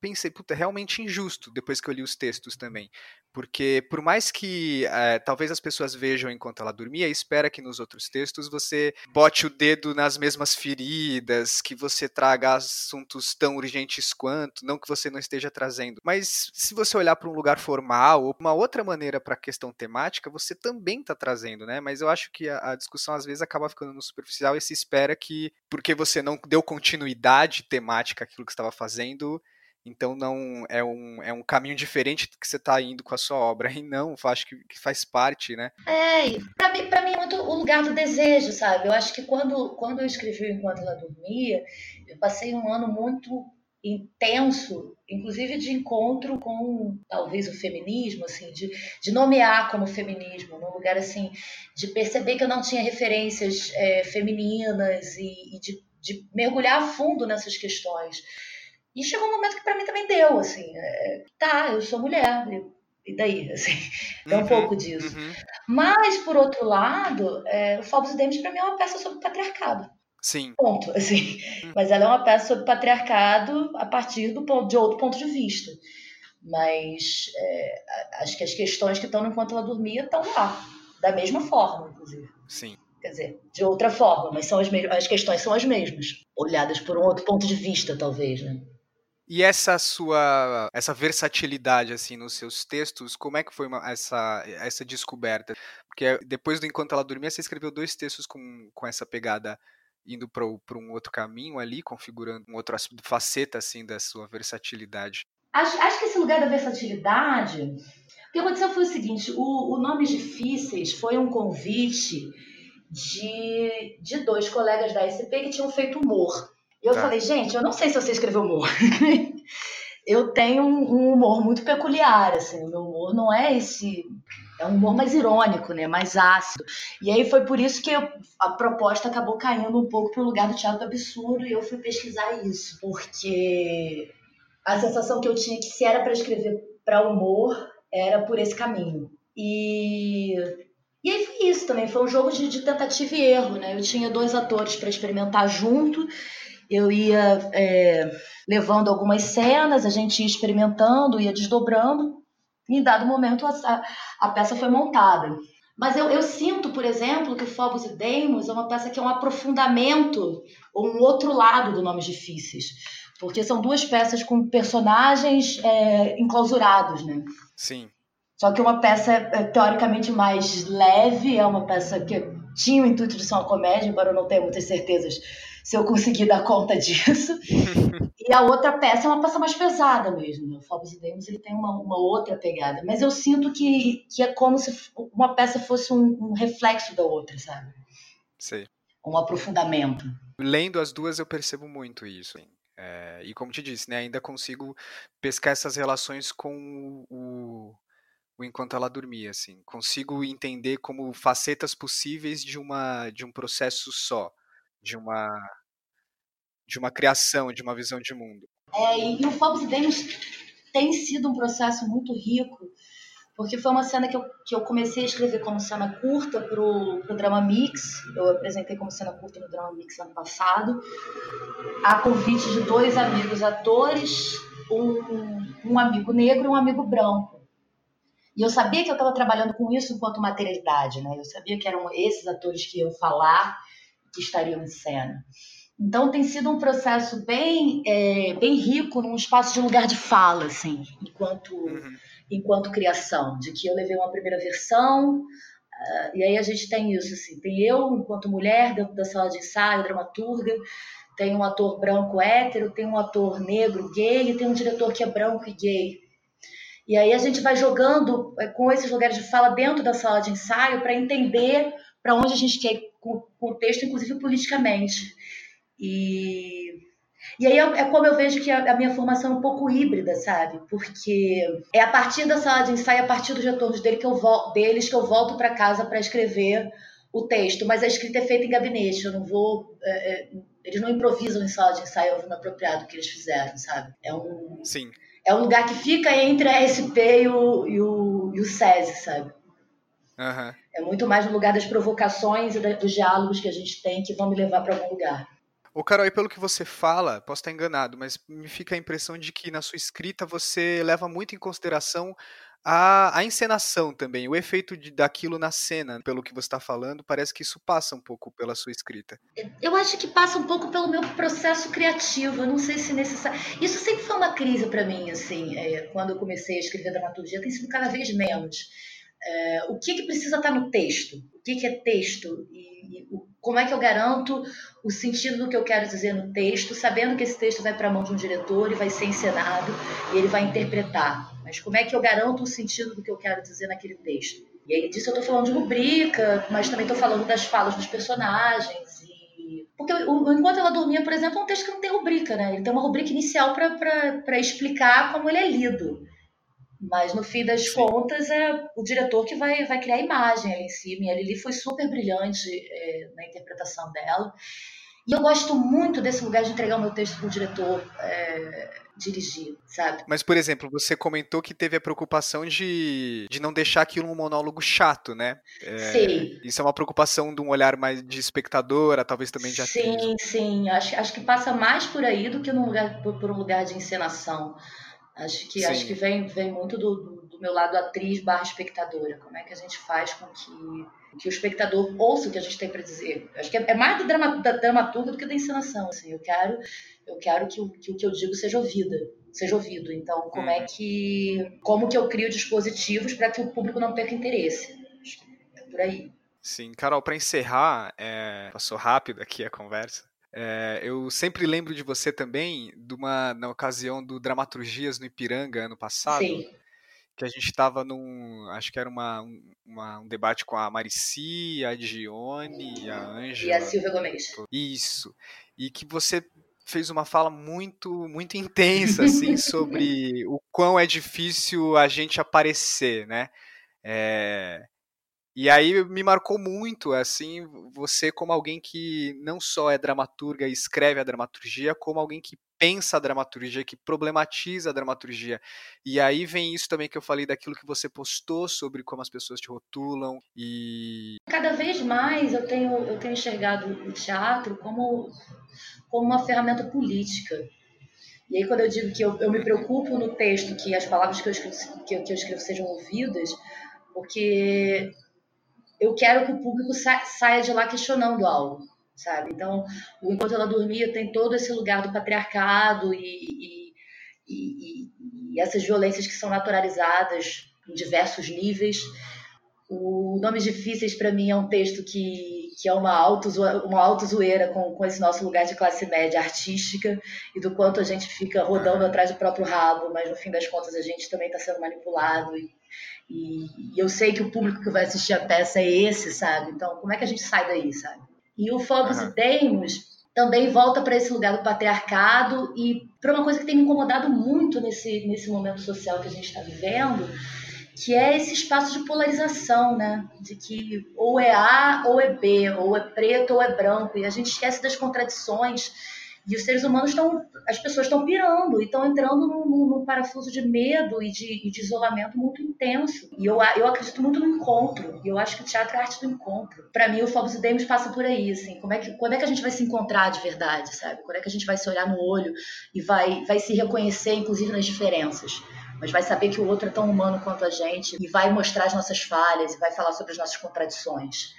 pensei, puta, é realmente injusto depois que eu li os textos também. Porque por mais que é, talvez as pessoas vejam enquanto ela dormia, espera que nos outros textos você bote o dedo nas mesmas feridas, que você traga assuntos tão urgentes quanto, não que você não esteja trazendo. Mas se você olhar para um lugar formal ou uma outra maneira para a questão temática, você também está trazendo, né? Mas eu acho que a, a discussão às vezes acaba ficando no superficial e se espera que, porque você não deu continuidade temática àquilo que estava fazendo, então não é um, é um caminho diferente que você está indo com a sua obra. E não, acho que, que faz parte, né? É, para mim, mim é muito o lugar do desejo, sabe? Eu acho que quando, quando eu escrevi Enquanto Ela Dormia, eu passei um ano muito intenso, inclusive de encontro com talvez o feminismo, assim, de, de nomear como feminismo, num lugar assim, de perceber que eu não tinha referências é, femininas e, e de, de mergulhar a fundo nessas questões. E chegou um momento que para mim também deu, assim, é, tá, eu sou mulher, e daí, [laughs] assim, é um uhum, pouco disso. Uhum. Mas, por outro lado, é, o Fobos e Demis para mim é uma peça sobre patriarcado. Sim. Ponto, [laughs] assim. Uhum. Mas ela é uma peça sobre patriarcado a partir do ponto, de outro ponto de vista. Mas é, acho que as questões que estão enquanto ela dormia estão lá, da mesma forma, inclusive. Sim. Quer dizer, de outra forma, mas são as, mesmas, as questões são as mesmas, olhadas por um outro ponto de vista, talvez, né? E essa sua essa versatilidade assim nos seus textos, como é que foi uma, essa essa descoberta? Porque depois do enquanto ela dormia, você escreveu dois textos com, com essa pegada indo para um outro caminho ali, configurando um outro faceta assim da sua versatilidade. Acho, acho que esse lugar da versatilidade, o que aconteceu foi o seguinte: o, o Nomes Difíceis foi um convite de, de dois colegas da SP que tinham feito humor E eu tá. falei, gente, eu não sei se você escreveu humor. [laughs] eu tenho um humor muito peculiar, assim, o meu humor não é esse é um humor mais irônico, né? Mais ácido. E aí foi por isso que eu, a proposta acabou caindo um pouco pro lugar do teatro absurdo e eu fui pesquisar isso, porque a sensação que eu tinha que se era para escrever para humor era por esse caminho. E e aí foi isso também, foi um jogo de, de tentativa e erro, né? Eu tinha dois atores para experimentar junto, eu ia é, levando algumas cenas, a gente ia experimentando, ia desdobrando, em dado momento a, a peça foi montada. Mas eu, eu, sinto, por exemplo, que Phobos e Deimos é uma peça que é um aprofundamento ou um outro lado do Nomes Difíceis. Porque são duas peças com personagens é, enclausurados, né? Sim. Só que uma peça é, teoricamente mais leve, é uma peça que tinha o intuito de ser uma comédia, embora eu não tenha muitas certezas se eu conseguir dar conta [laughs] disso. e a outra peça é uma peça mais pesada mesmo. Né? O e Demos ele tem uma, uma, outra pegada. Mas eu sinto que, que é como se uma peça fosse um, um reflexo da outra, sabe? Sim. Um aprofundamento. Lendo as duas eu percebo muito isso. É, e como te disse, né, ainda consigo pescar essas relações com o, o enquanto ela dormia, assim. Consigo entender como facetas possíveis de uma de um processo só de uma de uma criação, de uma visão de mundo. É, e, o Phobos e Deimos tem sido um processo muito rico, porque foi uma cena que eu, que eu comecei a escrever como cena curta para o Drama Mix. Eu apresentei como cena curta no Drama Mix ano passado, a convite de dois amigos atores, um, um amigo negro e um amigo branco. E eu sabia que eu estava trabalhando com isso enquanto materialidade, né? Eu sabia que eram esses atores que iam falar que estariam em cena. Então tem sido um processo bem, é, bem rico num espaço de lugar de fala, assim, enquanto, uhum. enquanto criação, de que eu levei uma primeira versão, uh, e aí a gente tem isso, assim, tem eu enquanto mulher dentro da sala de ensaio, dramaturga, tem um ator branco hétero, tem um ator negro gay e tem um diretor que é branco e gay. E aí a gente vai jogando é, com esses lugares de fala dentro da sala de ensaio para entender para onde a gente quer ir com, com o texto, inclusive politicamente. E, e aí é, é como eu vejo que a, a, minha formação é um pouco híbrida, sabe? Porque é a partir da sala de ensaio, a partir dos retornos dele que eu deles que eu volto para casa para escrever o texto. Mas a escrita é feita em gabinete, eu não vou. É, é, eles não improvisam em sala de ensaio o apropriado que eles fizeram, sabe? É um. Sim. É um lugar que fica entre a SP e o, e o, e o SESI, sabe? Uhum. É muito mais no lugar das provocações e dos diálogos que a gente tem que vão me levar para algum lugar. Ô, Carol, e pelo que você fala, posso estar enganado, mas me fica a impressão de que na sua escrita você leva muito em consideração a, a encenação também, o efeito de, daquilo na cena, pelo que você está falando, parece que isso passa um pouco pela sua escrita. Eu acho que passa um pouco pelo meu processo criativo, eu não sei se necessário. Isso sempre foi uma crise para mim, assim, é, quando eu comecei a escrever dramaturgia, tem sido cada vez menos é, o que, que precisa estar no texto? O que, que é texto? E, e o, como é que eu garanto o sentido do que eu quero dizer no texto, sabendo que esse texto vai para a mão de um diretor e vai ser encenado e ele vai interpretar? Mas como é que eu garanto o sentido do que eu quero dizer naquele texto? E aí disso eu estou falando de rubrica, mas também estou falando das falas dos personagens. E... Porque o, Enquanto Ela Dormia, por exemplo, é um texto que não tem rubrica, né? Ele tem uma rubrica inicial para explicar como ele é lido. Mas no fim das Sim. contas é o diretor que vai, vai criar a imagem ali em cima. E a Lili foi super brilhante é, na interpretação dela. E eu gosto muito desse lugar de entregar o meu texto para o diretor é, dirigir, sabe? Mas, por exemplo, você comentou que teve a preocupação de, de não deixar aquilo um monólogo chato, né? É, sim. Isso é uma preocupação de um olhar mais de espectadora, talvez também de atriz. Sim, sim. Acho, acho que passa mais por aí do que num lugar, por, por um lugar de encenação. Acho que, acho que vem, vem muito do, do meu lado atriz barra espectadora. Como é que a gente faz com que, que o espectador ouça o que a gente tem para dizer? Acho que é, é mais do drama, da dramaturga do que da encenação. Assim. Eu quero, eu quero que, o, que o que eu digo seja ouvido, seja ouvido. Então, como é uhum. que, como que eu crio dispositivos para que o público não perca interesse? Acho que é por aí. Sim, Carol, para encerrar, é... passou rápido aqui a conversa. É, eu sempre lembro de você também, de uma, na ocasião do Dramaturgias no Ipiranga, ano passado. Sim. Que a gente estava num. Acho que era uma, uma, um debate com a Marici, a Dione, a Ângela. E a Silvia Gomes. Isso. E que você fez uma fala muito muito intensa assim [laughs] sobre o quão é difícil a gente aparecer, né? É, e aí me marcou muito, assim, você como alguém que não só é dramaturga e escreve a dramaturgia, como alguém que pensa a dramaturgia, que problematiza a dramaturgia. E aí vem isso também que eu falei daquilo que você postou sobre como as pessoas te rotulam e cada vez mais eu tenho eu tenho enxergado o teatro como como uma ferramenta política. E aí quando eu digo que eu, eu me preocupo no texto que as palavras que eu escrevo, que eu, que eu escrevo sejam ouvidas, porque eu quero que o público sa saia de lá questionando algo, sabe? Então, o Enquanto Ela Dormia tem todo esse lugar do patriarcado e, e, e, e essas violências que são naturalizadas em diversos níveis. O Nomes Difíceis, para mim, é um texto que, que é uma autozoeira, uma autozoeira com, com esse nosso lugar de classe média artística e do quanto a gente fica rodando atrás do próprio rabo, mas no fim das contas a gente também está sendo manipulado e, e, e, eu sei que o público que vai assistir a peça é esse, sabe? Então, como é que a gente sai daí, sabe? E o Phobos uhum. e Deimos também volta para esse lugar do patriarcado e para uma coisa que tem me incomodado muito nesse, nesse momento social que a gente está vivendo, que é esse espaço de polarização, né? De que ou é A ou é B, ou é preto ou é branco, e a gente esquece das contradições e os seres humanos estão, as pessoas estão pirando e estão entrando num, num, parafuso de medo e de, e de, isolamento muito intenso. E eu, eu acredito muito no encontro. E eu acho que o teatro é a arte do encontro. Para mim, o Fobos e Demos passa por aí, assim. Como é que, quando é que a gente vai se encontrar de verdade, sabe? Quando é que a gente vai se olhar no olho e vai, vai se reconhecer, inclusive, nas diferenças? Mas vai saber que o outro é tão humano quanto a gente e vai mostrar as nossas falhas e vai falar sobre as nossas contradições.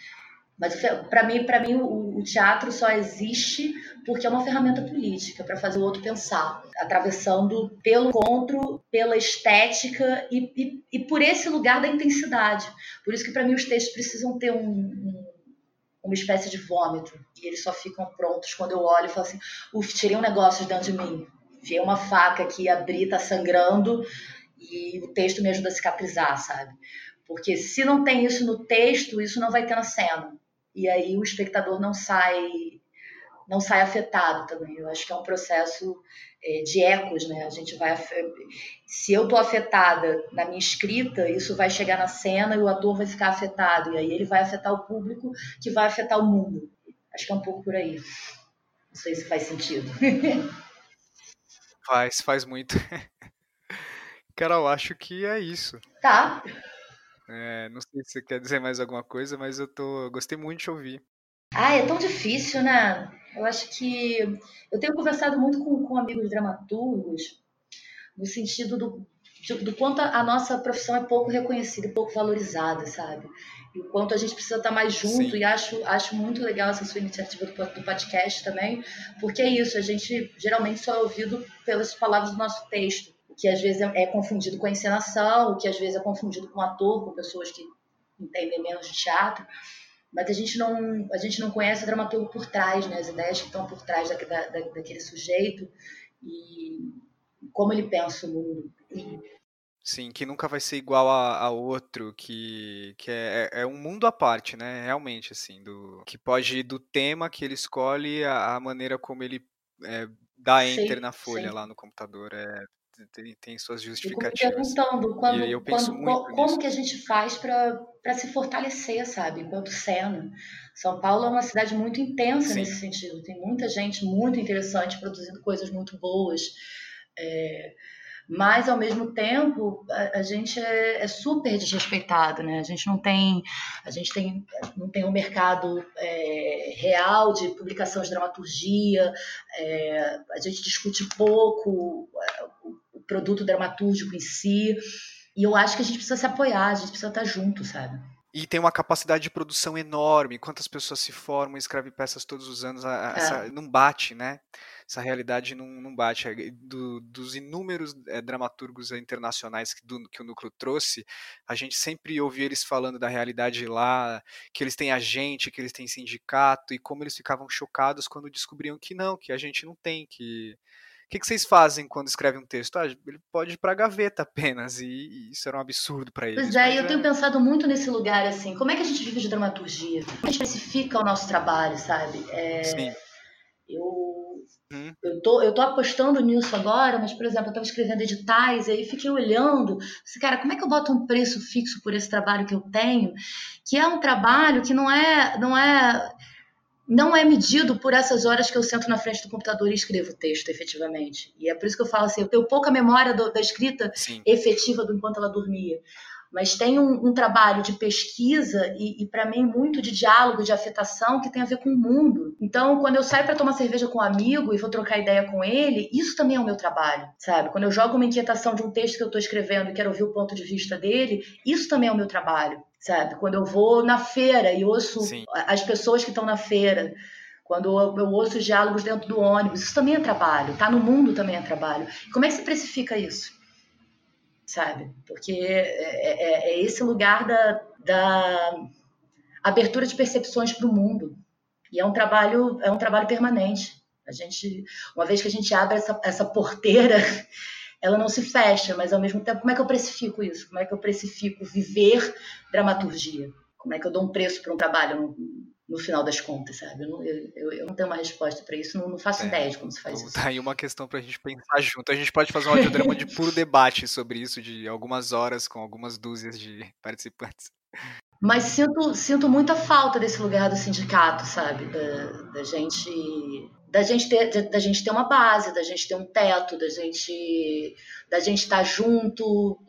Mas para mim, para mim o, o, teatro só existe porque é uma ferramenta política para fazer o outro pensar, atravessando pelo encontro, pela estética e, e, e, por esse lugar da intensidade. Por isso que para mim os textos precisam ter um, um, uma espécie de vômito e eles só ficam prontos quando eu olho e falo assim, uf, tirei um negócio de dentro de mim, vi uma faca aqui abrir, tá sangrando e o texto me ajuda a cicatrizar, sabe? Porque se não tem isso no texto, isso não vai ter na cena e aí o espectador não sai não sai afetado também. Eu acho que é um processo é, de ecos, né? A gente vai se eu tô afetada na minha escrita, isso vai chegar na cena e o ator vai ficar afetado e aí ele vai afetar o público, que vai afetar o mundo. Acho que é um pouco por aí. Não sei se faz sentido. [laughs] Faz, faz muito. [laughs] Carol, acho que é isso. Tá. É, não sei se você quer dizer mais alguma coisa, mas eu tô, eu gostei muito de ouvir. Ah, é tão difícil, né? Eu acho que eu tenho conversado muito com, com amigos dramaturgos no sentido do, do, do quanto a, nossa profissão é pouco reconhecida, pouco valorizada, sabe? E o quanto a gente precisa estar mais junto. Sim. E acho, acho muito legal essa sua iniciativa do, do podcast também, porque é isso, a gente geralmente só é ouvido pelas palavras do nosso texto que às vezes é, é confundido com a encenação, o que às vezes é confundido com ator, com pessoas que entendem menos de teatro, mas a gente não a gente não conhece o dramaturgo por trás, né? As ideias que estão por trás da, da, daquele sujeito e como ele pensa o mundo. Sim, que nunca vai ser igual a, a outro, que, que é, é, um mundo à parte, né? Realmente, assim, do que pode ir do tema que ele escolhe a, a maneira como ele é, dá enter sim, na folha sim. lá no computador. É tem, tem suas justificativas. Eu perguntando quando, eu penso quando, como nisso. que a gente faz para se fortalecer, sabe, enquanto cena. São Paulo é uma cidade muito intensa Sim. nesse sentido. Tem muita gente muito interessante produzindo coisas muito boas. É, mas ao mesmo tempo a, a gente é, é, super desrespeitado, né? A gente não tem, a gente tem, não tem um mercado é, real de publicação de dramaturgia, é, a gente discute pouco produto dramatúrgico em si. E eu acho que a gente precisa se apoiar, a gente precisa estar junto, sabe? E tem uma capacidade de produção enorme. Quantas pessoas se formam e escrevem peças todos os anos? A, é. essa, não bate, né? Essa realidade não, não bate. É, do, dos inúmeros é, dramaturgos internacionais que, do, que o Núcleo trouxe, a gente sempre ouvia eles falando da realidade lá, que eles têm agente, que eles têm sindicato, e como eles ficavam chocados quando descobriam que não, que a gente não tem, que o que, que, vocês fazem quando escrevem um texto? Ah, ele pode ir para a gaveta apenas, e, e, isso era um absurdo para eles. Pois é, eu é... tenho pensado muito nesse lugar, assim, como é que a gente vive de dramaturgia? Como a gente especifica o nosso trabalho, sabe? É, Sim. Eu, hum. Eu tô, eu tô apostando nisso agora, mas, por exemplo, eu estava escrevendo editais e aí fiquei olhando, assim, cara, como é que eu boto um preço fixo por esse trabalho que eu tenho, que é um trabalho que não é, não é não é medido por essas horas que eu sento na frente do computador e escrevo texto, efetivamente. E é por isso que eu falo assim, eu tenho pouca memória do, da escrita Sim. efetiva do enquanto ela dormia mas tem um, um trabalho de pesquisa e, e para mim, muito de diálogo, de afetação que tem a ver com o mundo. Então, quando eu saio para tomar cerveja com um amigo e vou trocar ideia com ele, isso também é o meu trabalho, sabe? Quando eu jogo uma inquietação de um texto que eu estou escrevendo e quero ouvir o ponto de vista dele, isso também é o meu trabalho, sabe? Quando eu vou na feira e ouço Sim. as pessoas que estão na feira, quando eu ouço os diálogos dentro do ônibus, isso também é trabalho, tá no mundo também é trabalho. Como é que se precifica isso? Sabe? Porque é, é, é esse lugar da, da abertura de percepções para o mundo. E é um trabalho, é um trabalho permanente. A gente, uma vez que a gente abre essa, essa porteira, [laughs] ela não se fecha, mas ao mesmo tempo, como é que eu precifico isso? Como é que eu precifico viver dramaturgia? Como é que eu dou um preço para um trabalho? No final das contas, sabe? Eu não, eu, eu não tenho uma resposta para isso, não, não faço é, ideia de como se faz então isso. Tá aí uma questão para a gente pensar junto. A gente pode fazer um audiodrama de puro debate sobre isso, de algumas horas, com algumas dúzias de participantes. Mas sinto, sinto muita falta desse lugar do sindicato, sabe? Da, da gente da gente ter da gente ter uma base, da gente ter um teto, da gente da gente estar junto,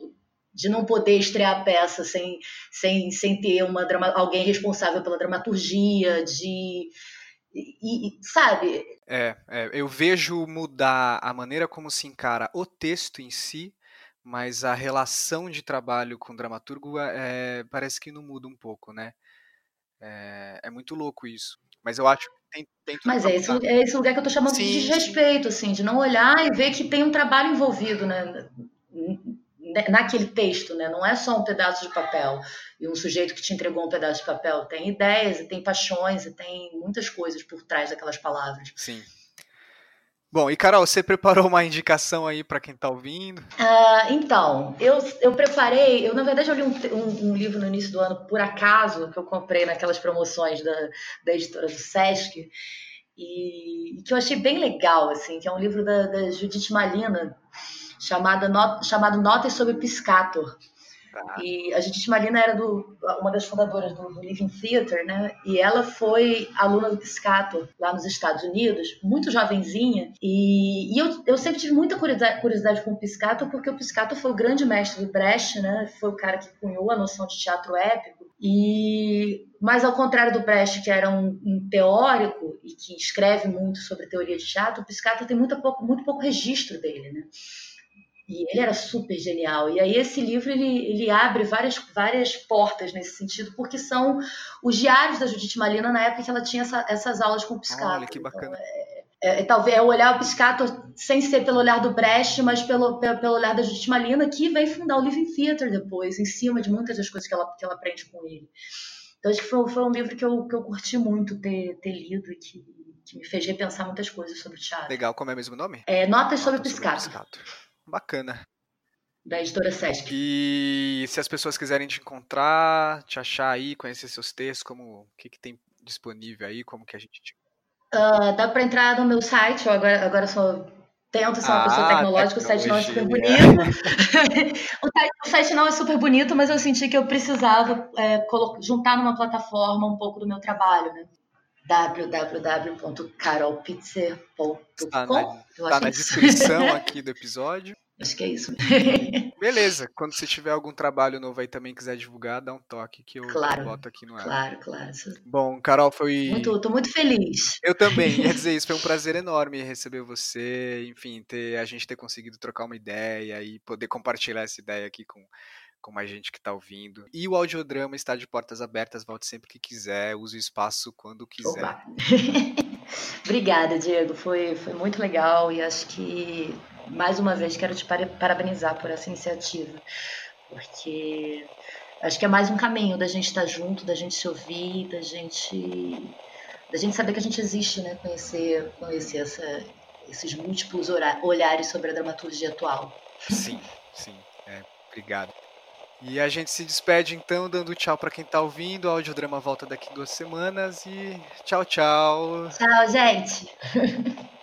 de não poder estrear a peça sem, sem, sem ter uma alguém responsável pela dramaturgia, de. E, e, sabe? É, é, eu vejo mudar a maneira como se encara o texto em si, mas a relação de trabalho com o dramaturgo é, parece que não muda um pouco, né? É, é muito louco isso. Mas eu acho que tem, tem tudo Mas é esse, é esse lugar que eu tô chamando sim, de desrespeito, assim, de não olhar e ver que tem um trabalho envolvido, né? Né, naquele texto, né? Não é só um pedaço de papel e um sujeito que te entregou um pedaço de papel. Tem ideias, e tem paixões, e tem muitas coisas por trás daquelas palavras. Sim. Bom, e Carol, você preparou uma indicação aí para quem está ouvindo? Uh, então, eu, eu preparei, eu na verdade eu li um, um, um, livro no início do ano, por acaso, que eu comprei naquelas promoções da, da editora do Sesc, e, e que eu achei bem legal, assim, que é um livro da, da Judith Malina, chamada not, chamado Notas sobre Piscator. Ah. E a Judith Malina era do, uma das fundadoras do, do, Living Theater, né? E ela foi aluna do Piscator lá nos Estados Unidos, muito jovenzinha. E, e eu, eu sempre tive muita curiosidade, curiosidade com o Piscator, porque o Piscator foi o grande mestre do Brecht, né? Foi o cara que cunhou a noção de teatro épico. E mas ao contrário do Brecht, que era um, um, teórico e que escreve muito sobre teoria de teatro, o Piscator tem muito pouco, muito pouco registro dele, né? E ele era super genial. E aí esse livro ele, ele abre várias, várias portas nesse sentido, porque são os diários da Judith Malina na época que ela tinha essa, essas aulas com o Piscator. Olha que bacana. Então, é, é, é, talvez é olhar o Piscator sem ser pelo olhar do Brecht, mas pelo, pelo, pelo, olhar da Judith Malina, que veio fundar o Living Theater depois, em cima de muitas das coisas que ela, que ela aprende com ele. Então acho que foi, foi um livro que eu, que eu curti muito ter, ter lido e que, que me fez repensar muitas coisas sobre teatro. Legal, como é o mesmo nome? É Notas sobre Notas. Sobre Piscator. Bacana. Da editora Sesc. E se as pessoas quiserem te encontrar, te achar aí, conhecer seus textos, como o que, que tem disponível aí, como que a gente te... Uh, dá para entrar no meu site, eu agora, agora sou tento ser uma ah, pessoa tecnológica, o site não é super bonito. [laughs] o, site, o, site, não é super bonito, mas eu senti que eu precisava é, juntar numa plataforma um pouco do meu trabalho, né? www.carolpitzer.com Está na, tá na descrição [laughs] aqui do episódio. Acho que é isso. [laughs] Beleza. Quando você tiver algum trabalho novo aí também quiser divulgar, dá um toque que eu claro, boto aqui no ar. Claro, claro. Bom, Carol, foi. Muito, tô muito feliz. Eu também. Quer dizer, isso foi um [laughs] prazer enorme receber você, enfim, ter, a gente ter conseguido trocar uma ideia e poder compartilhar essa ideia aqui com, com mais gente que está ouvindo. E o audiodrama está de portas abertas, volte sempre que quiser, use o espaço quando quiser. [laughs] Obrigada, Diego. Foi, foi muito legal e acho que mais uma vez quero te parabenizar por essa iniciativa, porque acho que é mais um caminho da gente estar junto, da gente se ouvir, da gente da gente saber que a gente existe, né? Conhecer, conhecer essa, esses múltiplos olhares sobre a dramaturgia atual. Sim, sim. É, obrigado. E a gente se despede então, dando tchau para quem está ouvindo. O audiodrama volta daqui duas semanas e tchau, tchau. Tchau, gente. [laughs]